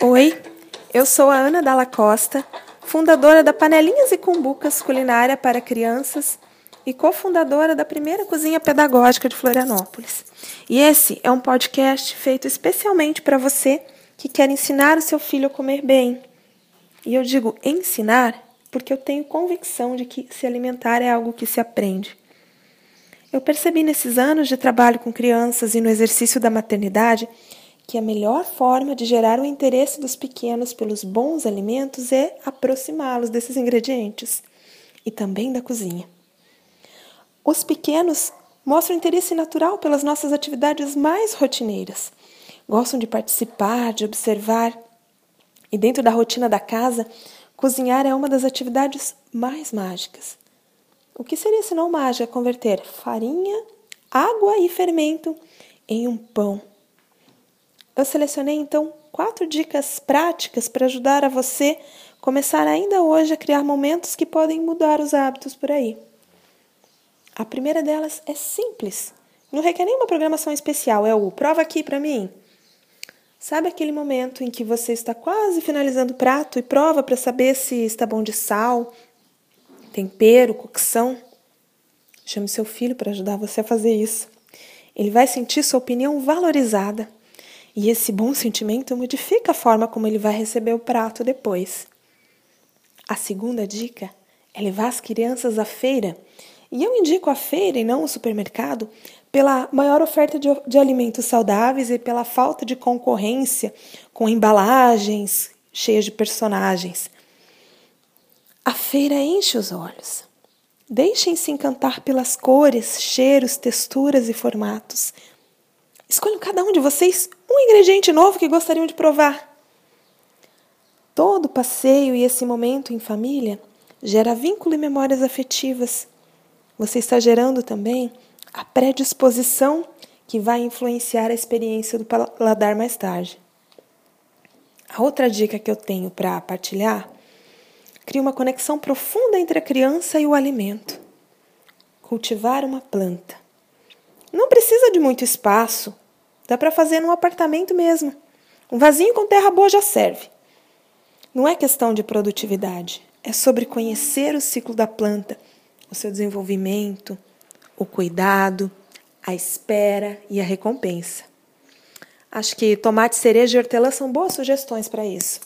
Oi, eu sou a Ana Dalla Costa, fundadora da Panelinhas e Cumbucas Culinária para Crianças e cofundadora da primeira cozinha pedagógica de Florianópolis. E esse é um podcast feito especialmente para você que quer ensinar o seu filho a comer bem. E eu digo ensinar porque eu tenho convicção de que se alimentar é algo que se aprende. Eu percebi nesses anos de trabalho com crianças e no exercício da maternidade que a melhor forma de gerar o interesse dos pequenos pelos bons alimentos é aproximá-los desses ingredientes e também da cozinha. Os pequenos mostram interesse natural pelas nossas atividades mais rotineiras. Gostam de participar, de observar. E dentro da rotina da casa, cozinhar é uma das atividades mais mágicas. O que seria senão mágica converter farinha, água e fermento em um pão eu selecionei então quatro dicas práticas para ajudar a você começar ainda hoje a criar momentos que podem mudar os hábitos por aí. A primeira delas é simples, não requer nenhuma programação especial, é o prova aqui para mim. Sabe aquele momento em que você está quase finalizando o prato e prova para saber se está bom de sal, tempero, cocção? Chame seu filho para ajudar você a fazer isso. Ele vai sentir sua opinião valorizada. E esse bom sentimento modifica a forma como ele vai receber o prato depois. A segunda dica é levar as crianças à feira. E eu indico a feira e não o supermercado pela maior oferta de, de alimentos saudáveis e pela falta de concorrência com embalagens cheias de personagens. A feira enche os olhos. Deixem-se encantar pelas cores, cheiros, texturas e formatos. Escolham cada um de vocês um ingrediente novo que gostariam de provar. Todo passeio e esse momento em família gera vínculo e memórias afetivas. Você está gerando também a predisposição que vai influenciar a experiência do paladar mais tarde. A outra dica que eu tenho para partilhar cria uma conexão profunda entre a criança e o alimento. Cultivar uma planta. Precisa de muito espaço, dá para fazer num apartamento mesmo. Um vasinho com terra boa já serve. Não é questão de produtividade, é sobre conhecer o ciclo da planta, o seu desenvolvimento, o cuidado, a espera e a recompensa. Acho que tomate, cereja e hortelã são boas sugestões para isso.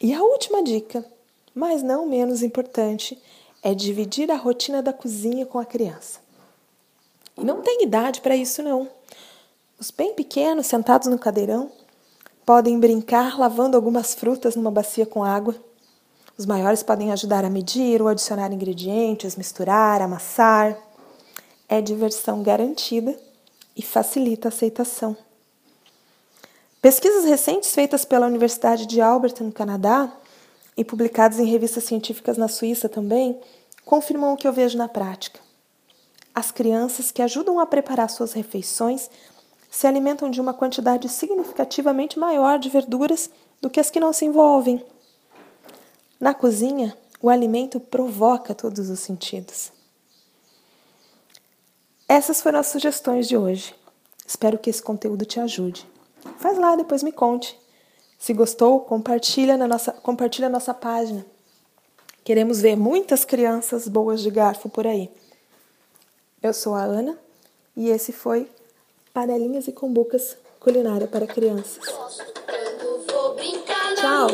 E a última dica, mas não menos importante, é dividir a rotina da cozinha com a criança. E não tem idade para isso, não. Os bem pequenos, sentados no cadeirão, podem brincar lavando algumas frutas numa bacia com água. Os maiores podem ajudar a medir ou adicionar ingredientes, misturar, amassar. É diversão garantida e facilita a aceitação. Pesquisas recentes feitas pela Universidade de Alberta, no Canadá, e publicadas em revistas científicas na Suíça também, confirmam o que eu vejo na prática. As crianças que ajudam a preparar suas refeições se alimentam de uma quantidade significativamente maior de verduras do que as que não se envolvem. Na cozinha, o alimento provoca todos os sentidos. Essas foram as sugestões de hoje. Espero que esse conteúdo te ajude. Faz lá, depois me conte. Se gostou, compartilha na nossa, compartilha nossa página. Queremos ver muitas crianças boas de garfo por aí. Eu sou a Ana e esse foi Panelinhas e Cumbucas Culinária para Crianças. Tchau!